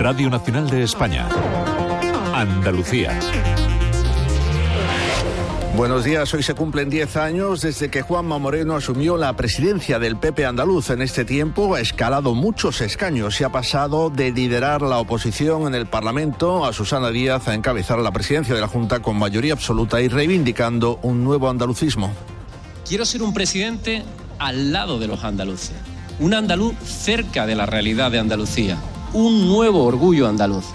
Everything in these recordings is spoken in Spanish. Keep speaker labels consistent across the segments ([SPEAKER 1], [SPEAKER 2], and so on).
[SPEAKER 1] Radio Nacional de España. Andalucía.
[SPEAKER 2] Buenos días, hoy se cumplen 10 años desde que Juanma Moreno asumió la presidencia del PP andaluz. En este tiempo ha escalado muchos escaños y ha pasado de liderar la oposición en el Parlamento a Susana Díaz a encabezar la presidencia de la Junta con mayoría absoluta y reivindicando un nuevo andalucismo.
[SPEAKER 3] Quiero ser un presidente al lado de los andaluces, un andaluz cerca de la realidad de Andalucía, un nuevo orgullo andaluz,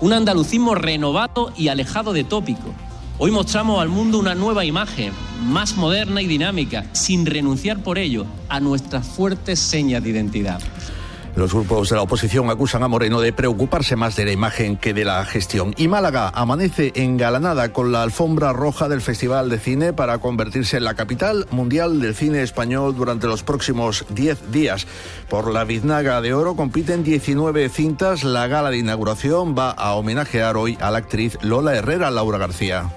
[SPEAKER 3] un andalucismo renovado y alejado de tópico Hoy mostramos al mundo una nueva imagen, más moderna y dinámica, sin renunciar por ello a nuestras fuertes señas de identidad.
[SPEAKER 2] Los grupos de la oposición acusan a Moreno de preocuparse más de la imagen que de la gestión. Y Málaga amanece engalanada con la alfombra roja del Festival de Cine para convertirse en la capital mundial del cine español durante los próximos 10 días. Por la Biznaga de Oro compiten 19 cintas. La gala de inauguración va a homenajear hoy a la actriz Lola Herrera Laura García.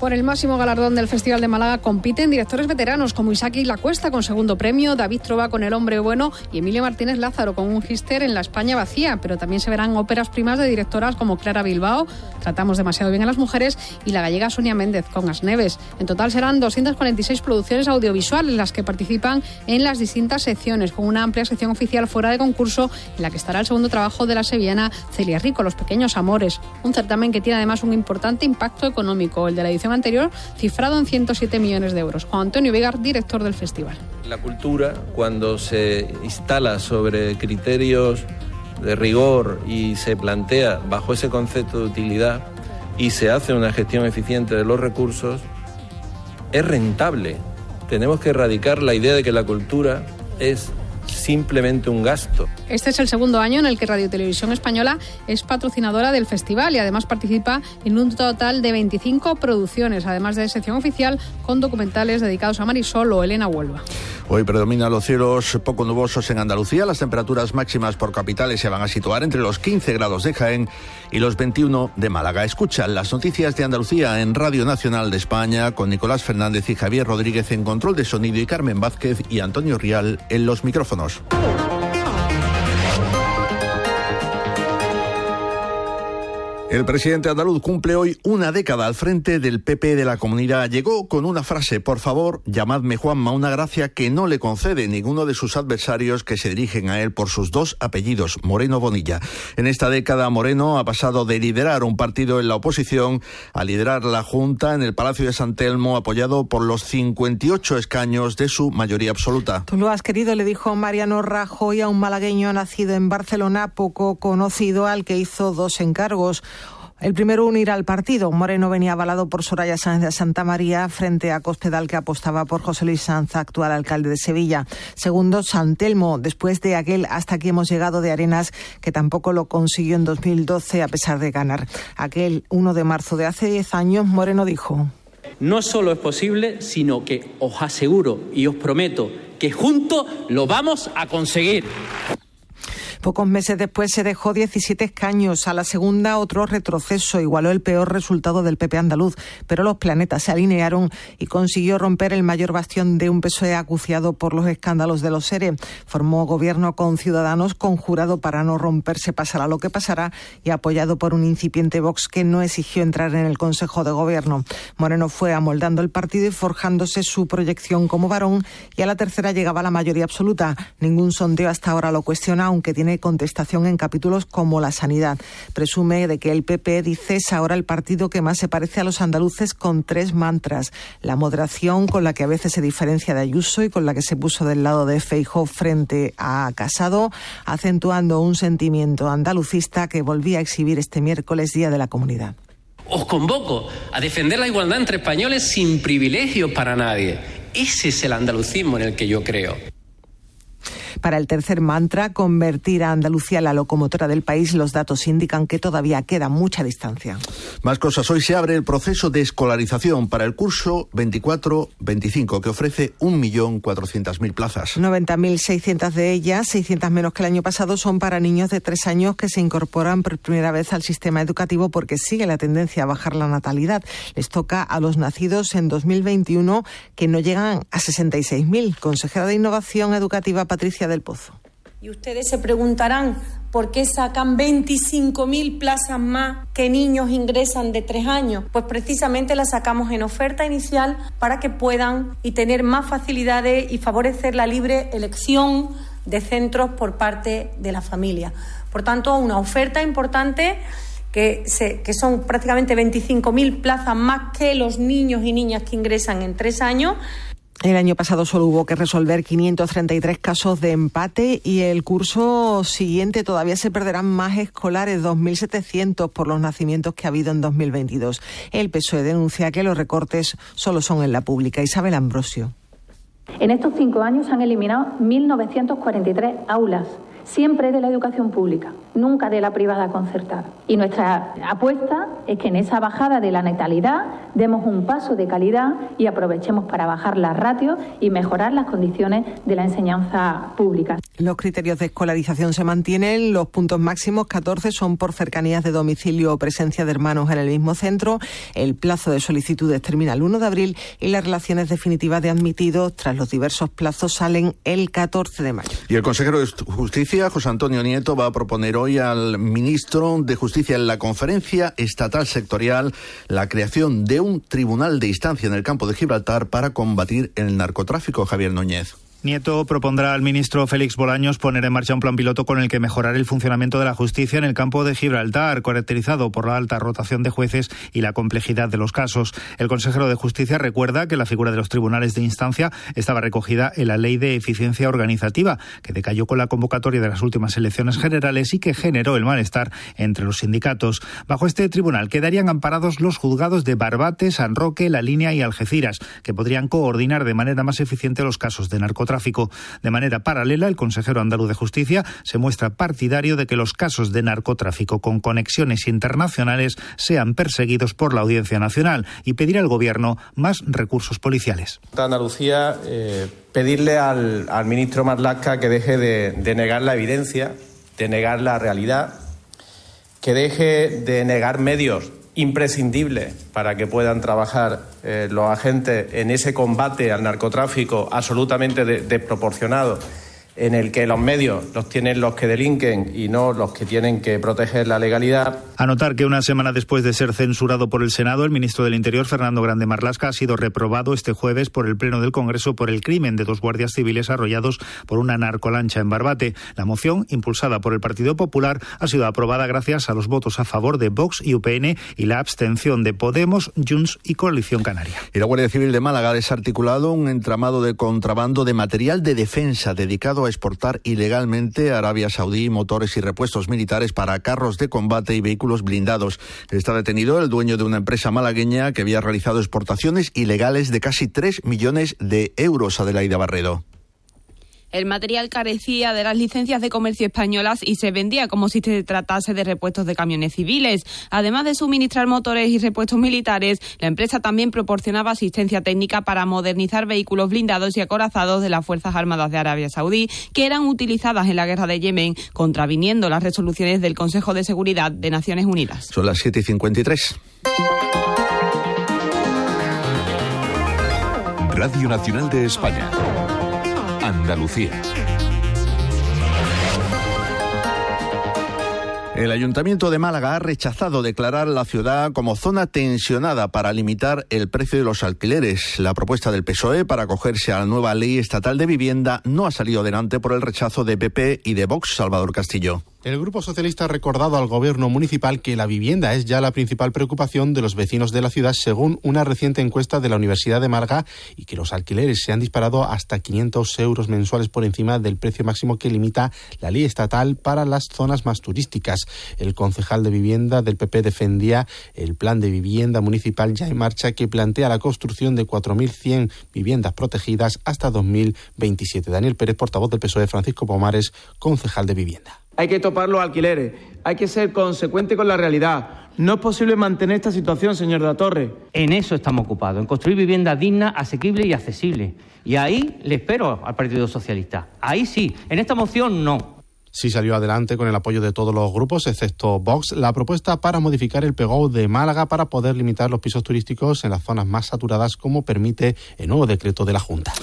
[SPEAKER 4] Por el máximo galardón del Festival de Málaga compiten directores veteranos como Isaac La Cuesta con segundo premio, David Trova con El Hombre Bueno y Emilio Martínez Lázaro con un gister en La España vacía. Pero también se verán óperas primas de directoras como Clara Bilbao, Tratamos demasiado bien a las mujeres, y la gallega Sonia Méndez con Asneves. En total serán 246 producciones audiovisuales las que participan en las distintas secciones, con una amplia sección oficial fuera de concurso en la que estará el segundo trabajo de la sevillana Celia Rico, Los Pequeños Amores. Un certamen que tiene además un importante impacto económico, el de la edición anterior, cifrado en 107 millones de euros. Juan Antonio Vigar, director del festival.
[SPEAKER 5] La cultura, cuando se instala sobre criterios de rigor y se plantea bajo ese concepto de utilidad y se hace una gestión eficiente de los recursos, es rentable. Tenemos que erradicar la idea de que la cultura es simplemente un gasto.
[SPEAKER 4] Este es el segundo año en el que Radio Televisión Española es patrocinadora del festival y además participa en un total de 25 producciones, además de sección oficial con documentales dedicados a Marisol o Elena Huelva.
[SPEAKER 2] Hoy predominan los cielos poco nubosos en Andalucía. Las temperaturas máximas por capitales se van a situar entre los 15 grados de Jaén y los 21 de Málaga. Escuchan las noticias de Andalucía en Radio Nacional de España con Nicolás Fernández y Javier Rodríguez en control de sonido y Carmen Vázquez y Antonio Rial en los micrófonos. El presidente andaluz cumple hoy una década al frente del PP de la comunidad. Llegó con una frase, por favor, llamadme Juanma, una gracia que no le concede ninguno de sus adversarios que se dirigen a él por sus dos apellidos, Moreno Bonilla. En esta década, Moreno ha pasado de liderar un partido en la oposición a liderar la Junta en el Palacio de San Telmo, apoyado por los 58 escaños de su mayoría absoluta.
[SPEAKER 6] Tú lo has querido, le dijo Mariano Rajoy a un malagueño nacido en Barcelona, poco conocido, al que hizo dos encargos. El primero, unir al partido. Moreno venía avalado por Soraya Sánchez de Santa María frente a Cospedal, que apostaba por José Luis Sanz, actual alcalde de Sevilla. Segundo, San Telmo, después de aquel hasta aquí hemos llegado de Arenas, que tampoco lo consiguió en 2012 a pesar de ganar. Aquel 1 de marzo de hace 10 años, Moreno dijo.
[SPEAKER 3] No solo es posible, sino que os aseguro y os prometo que juntos lo vamos a conseguir.
[SPEAKER 6] Pocos meses después se dejó 17 escaños. A la segunda, otro retroceso. Igualó el peor resultado del PP andaluz. Pero los planetas se alinearon y consiguió romper el mayor bastión de un PSOE acuciado por los escándalos de los SERE. Formó gobierno con Ciudadanos conjurado para no romperse, pasará lo que pasará, y apoyado por un incipiente Vox que no exigió entrar en el Consejo de Gobierno. Moreno fue amoldando el partido y forjándose su proyección como varón, y a la tercera llegaba la mayoría absoluta. Ningún sondeo hasta ahora lo cuestiona, aunque tiene contestación en capítulos como la sanidad. Presume de que el PP dice es ahora el partido que más se parece a los andaluces con tres mantras. La moderación con la que a veces se diferencia de Ayuso y con la que se puso del lado de Feijóo frente a Casado, acentuando un sentimiento andalucista que volvía a exhibir este miércoles Día de la Comunidad.
[SPEAKER 3] Os convoco a defender la igualdad entre españoles sin privilegios para nadie. Ese es el andalucismo en el que yo creo.
[SPEAKER 6] Para el tercer mantra, convertir a Andalucía en la locomotora del país, los datos indican que todavía queda mucha distancia.
[SPEAKER 2] Más cosas. Hoy se abre el proceso de escolarización para el curso 24-25, que ofrece 1.400.000 plazas.
[SPEAKER 6] 90.600 de ellas, 600 menos que el año pasado, son para niños de tres años que se incorporan por primera vez al sistema educativo porque sigue la tendencia a bajar la natalidad. Les toca a los nacidos en 2021 que no llegan a 66.000. Consejera de Innovación Educativa Patricia del Pozo.
[SPEAKER 7] Y ustedes se preguntarán ¿Por qué sacan 25.000 plazas más que niños ingresan de tres años? Pues precisamente las sacamos en oferta inicial para que puedan y tener más facilidades y favorecer la libre elección de centros por parte de la familia. Por tanto, una oferta importante que, que son prácticamente 25.000 plazas más que los niños y niñas que ingresan en tres años
[SPEAKER 6] el año pasado solo hubo que resolver 533 casos de empate y el curso siguiente todavía se perderán más escolares, 2.700 por los nacimientos que ha habido en 2022. El PSOE denuncia que los recortes solo son en la pública. Isabel Ambrosio.
[SPEAKER 8] En estos cinco años se han eliminado 1.943 aulas siempre de la educación pública, nunca de la privada concertada. Y nuestra apuesta es que en esa bajada de la natalidad demos un paso de calidad y aprovechemos para bajar las ratios y mejorar las condiciones de la enseñanza pública.
[SPEAKER 6] Los criterios de escolarización se mantienen, los puntos máximos 14 son por cercanías de domicilio o presencia de hermanos en el mismo centro, el plazo de solicitudes termina el 1 de abril y las relaciones definitivas de admitidos tras los diversos plazos salen el 14 de mayo.
[SPEAKER 2] Y el consejero de Justicia José Antonio Nieto, va a proponer hoy al ministro de Justicia en la conferencia estatal sectorial la creación de un tribunal de instancia en el campo de Gibraltar para combatir el narcotráfico. Javier Núñez.
[SPEAKER 9] Nieto propondrá al ministro Félix Bolaños poner en marcha un plan piloto con el que mejorar el funcionamiento de la justicia en el campo de Gibraltar, caracterizado por la alta rotación de jueces y la complejidad de los casos. El consejero de Justicia recuerda que la figura de los tribunales de instancia estaba recogida en la Ley de Eficiencia Organizativa, que decayó con la convocatoria de las últimas elecciones generales y que generó el malestar entre los sindicatos. Bajo este tribunal quedarían amparados los juzgados de Barbate, San Roque, La Línea y Algeciras, que podrían coordinar de manera más eficiente los casos de narcotráfico de manera paralela, el consejero andaluz de Justicia se muestra partidario de que los casos de narcotráfico con conexiones internacionales sean perseguidos por la Audiencia Nacional y pedir al Gobierno más recursos policiales.
[SPEAKER 5] Andalucía, eh, pedirle al, ministro Marlaska que deje de negar la evidencia, de negar la realidad, que deje de negar medios imprescindible para que puedan trabajar eh, los agentes en ese combate al narcotráfico absolutamente desproporcionado en el que los medios los tienen los que delinquen y no los que tienen que proteger la legalidad.
[SPEAKER 9] Anotar que una semana después de ser censurado por el Senado, el ministro del Interior, Fernando Grande Marlasca, ha sido reprobado este jueves por el Pleno del Congreso por el crimen de dos guardias civiles arrollados por una narcolancha en Barbate. La moción, impulsada por el Partido Popular, ha sido aprobada gracias a los votos a favor de Vox y UPN y la abstención de Podemos, Junts y Coalición Canaria.
[SPEAKER 2] Y la Guardia Civil de Málaga ha desarticulado un entramado de contrabando de material de defensa dedicado exportar ilegalmente a Arabia Saudí motores y repuestos militares para carros de combate y vehículos blindados. Está detenido el dueño de una empresa malagueña que había realizado exportaciones ilegales de casi 3 millones de euros. Adelaida Barredo.
[SPEAKER 10] El material carecía de las licencias de comercio españolas y se vendía como si se tratase de repuestos de camiones civiles. Además de suministrar motores y repuestos militares, la empresa también proporcionaba asistencia técnica para modernizar vehículos blindados y acorazados de las Fuerzas Armadas de Arabia Saudí, que eran utilizadas en la guerra de Yemen, contraviniendo las resoluciones del Consejo de Seguridad de Naciones Unidas.
[SPEAKER 2] Son las 7 y 53.
[SPEAKER 1] Radio Nacional de España. Andalucía.
[SPEAKER 2] El Ayuntamiento de Málaga ha rechazado declarar la ciudad como zona tensionada para limitar el precio de los alquileres. La propuesta del PSOE para acogerse a la nueva ley estatal de vivienda no ha salido adelante por el rechazo de PP y de Vox Salvador Castillo.
[SPEAKER 11] El Grupo Socialista ha recordado al Gobierno municipal que la vivienda es ya la principal preocupación de los vecinos de la ciudad, según una reciente encuesta de la Universidad de Málaga, y que los alquileres se han disparado hasta 500 euros mensuales por encima del precio máximo que limita la ley estatal para las zonas más turísticas. El concejal de vivienda del PP defendía el plan de vivienda municipal ya en marcha que plantea la construcción de 4.100 viviendas protegidas hasta 2027. Daniel Pérez, portavoz del PSOE, Francisco Pomares, concejal de vivienda.
[SPEAKER 12] Hay que topar los alquileres, hay que ser consecuente con la realidad. No es posible mantener esta situación, señor de la Torre.
[SPEAKER 13] En eso estamos ocupados, en construir viviendas dignas, asequibles y accesibles. Y ahí le espero al Partido Socialista. Ahí sí, en esta moción no.
[SPEAKER 11] Sí salió adelante con el apoyo de todos los grupos, excepto Vox, la propuesta para modificar el PEGO de Málaga para poder limitar los pisos turísticos en las zonas más saturadas, como permite el nuevo decreto de la Junta.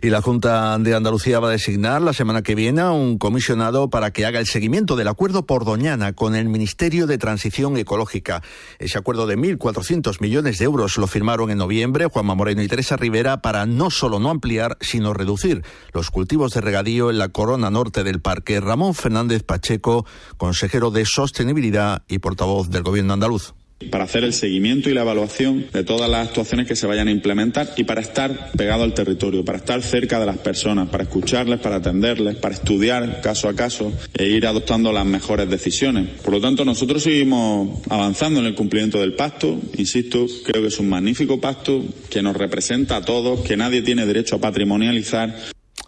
[SPEAKER 2] Y la Junta de Andalucía va a designar la semana que viene a un comisionado para que haga el seguimiento del acuerdo por Doñana con el Ministerio de Transición Ecológica. Ese acuerdo de 1.400 millones de euros lo firmaron en noviembre Juanma Moreno y Teresa Rivera para no solo no ampliar, sino reducir los cultivos de regadío en la corona norte del parque. Ramón Fernández Pacheco, consejero de Sostenibilidad y portavoz del Gobierno andaluz
[SPEAKER 14] para hacer el seguimiento y la evaluación de todas las actuaciones que se vayan a implementar y para estar pegado al territorio, para estar cerca de las personas, para escucharles, para atenderles, para estudiar caso a caso e ir adoptando las mejores decisiones. Por lo tanto, nosotros seguimos avanzando en el cumplimiento del pacto. Insisto, creo que es un magnífico pacto que nos representa a todos, que nadie tiene derecho a patrimonializar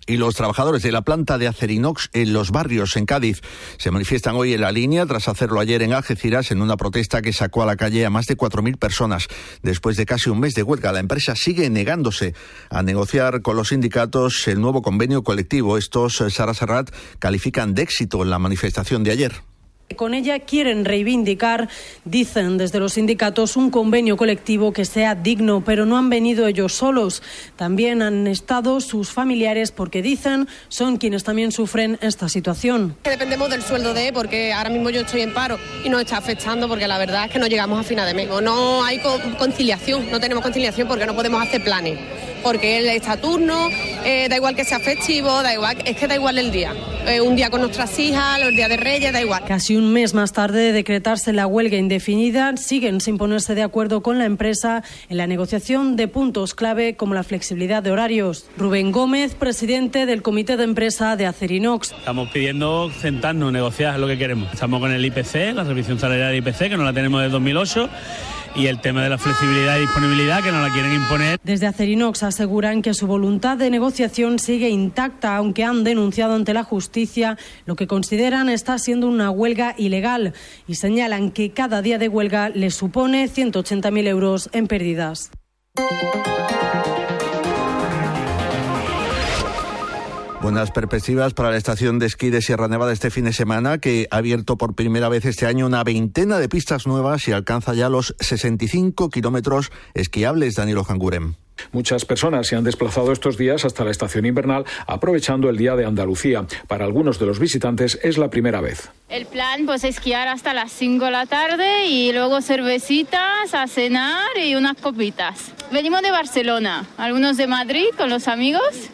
[SPEAKER 2] y los trabajadores de la planta de Acerinox en los barrios en Cádiz se manifiestan hoy en la línea tras hacerlo ayer en Algeciras en una protesta que sacó a la calle a más de 4.000 personas. Después de casi un mes de huelga, la empresa sigue negándose a negociar con los sindicatos el nuevo convenio colectivo. Estos, eh, Sara Serrat, califican de éxito la manifestación de ayer.
[SPEAKER 15] Con ella quieren reivindicar, dicen desde los sindicatos, un convenio colectivo que sea digno, pero no han venido ellos solos. También han estado sus familiares porque dicen son quienes también sufren esta situación.
[SPEAKER 16] Dependemos del sueldo de, porque ahora mismo yo estoy en paro y nos está afectando porque la verdad es que no llegamos a final de mes. No hay conciliación, no tenemos conciliación porque no podemos hacer planes porque él está turno, eh, da igual que sea festivo, da igual, es que da igual el día. Eh, un día con nuestras hijas, los días de Reyes, da igual.
[SPEAKER 15] Casi un mes más tarde de decretarse la huelga indefinida, siguen sin ponerse de acuerdo con la empresa en la negociación de puntos clave como la flexibilidad de horarios. Rubén Gómez, presidente del comité de empresa de Acerinox.
[SPEAKER 17] Estamos pidiendo sentarnos, negociar lo que queremos. Estamos con el IPC, la revisión salarial del IPC, que no la tenemos desde 2008 y el tema de la flexibilidad y disponibilidad que no la quieren imponer.
[SPEAKER 15] Desde Acerinox aseguran que su voluntad de negociación sigue intacta, aunque han denunciado ante la justicia lo que consideran está siendo una huelga ilegal y señalan que cada día de huelga les supone 180.000 euros en pérdidas.
[SPEAKER 2] Buenas perspectivas para la estación de esquí de Sierra Nevada este fin de semana, que ha abierto por primera vez este año una veintena de pistas nuevas y alcanza ya los 65 kilómetros esquiables. Danilo Jangurem.
[SPEAKER 18] Muchas personas se han desplazado estos días hasta la estación invernal aprovechando el Día de Andalucía. Para algunos de los visitantes es la primera vez.
[SPEAKER 19] El plan pues esquiar hasta las 5 de la tarde y luego cervecitas, a cenar y unas copitas. Venimos de Barcelona, algunos de Madrid con los amigos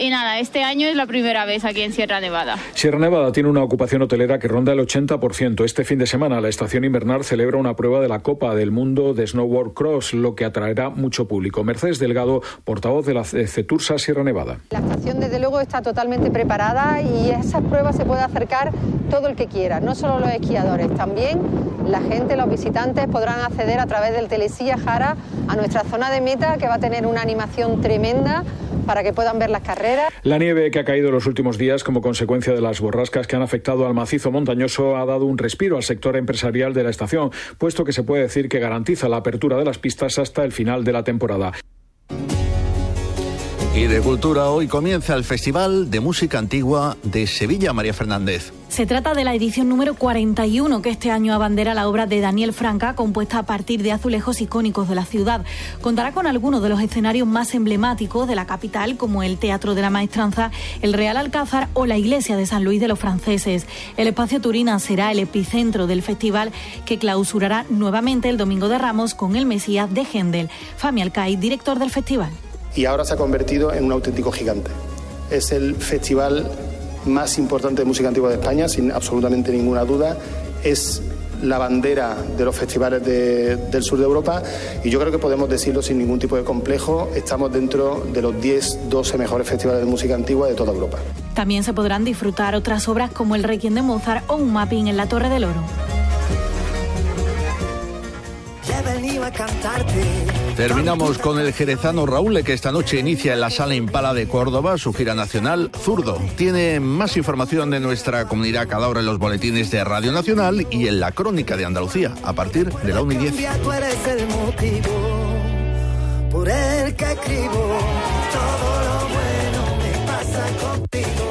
[SPEAKER 19] y nada, este año es la primera vez aquí en Sierra Nevada.
[SPEAKER 18] Sierra Nevada tiene una ocupación hotelera que ronda el 80%. Este fin de semana la estación invernal celebra una prueba de la Copa del Mundo de Snowboard Cross, lo que atraerá mucho público. Mercedes Delgado, portavoz de la CETURSA Sierra Nevada.
[SPEAKER 20] La estación desde luego está totalmente preparada y a esas pruebas se puede acercar todo el que quiera, no solo los esquiadores, también la gente, los visitantes podrán acceder a través del Telesilla Jara a nuestra zona de meta que va a tener una animación tremenda para que puedan ver las carreras.
[SPEAKER 18] La nieve que ha caído los últimos días como consecuencia de las borrascas que han afectado al macizo montañoso ha dado un respiro al sector empresarial de la estación, puesto que se puede decir que garantiza la apertura de las pistas hasta el final de la temporada.
[SPEAKER 2] Y de cultura hoy comienza el Festival de Música Antigua de Sevilla, María Fernández.
[SPEAKER 21] Se trata de la edición número 41 que este año abandera la obra de Daniel Franca, compuesta a partir de azulejos icónicos de la ciudad. Contará con algunos de los escenarios más emblemáticos de la capital, como el Teatro de la Maestranza, el Real Alcázar o la Iglesia de San Luis de los Franceses. El espacio Turina será el epicentro del festival que clausurará nuevamente el Domingo de Ramos con el Mesías de Gendel. Fami Alcay, director del festival
[SPEAKER 22] y ahora se ha convertido en un auténtico gigante. Es el festival más importante de música antigua de España, sin absolutamente ninguna duda. Es la bandera de los festivales del sur de Europa y yo creo que podemos decirlo sin ningún tipo de complejo, estamos dentro de los 10, 12 mejores festivales de música antigua de toda Europa.
[SPEAKER 21] También se podrán disfrutar otras obras como el Requiem de Mozart o un mapping en la Torre del Oro.
[SPEAKER 2] Terminamos con el jerezano Raúl, que esta noche inicia en la Sala Impala de Córdoba su gira nacional Zurdo. Tiene más información de nuestra comunidad cada hora en los boletines de Radio Nacional y en la Crónica de Andalucía, a partir de la 1 y 10. por el que escribo, todo lo bueno me pasa contigo.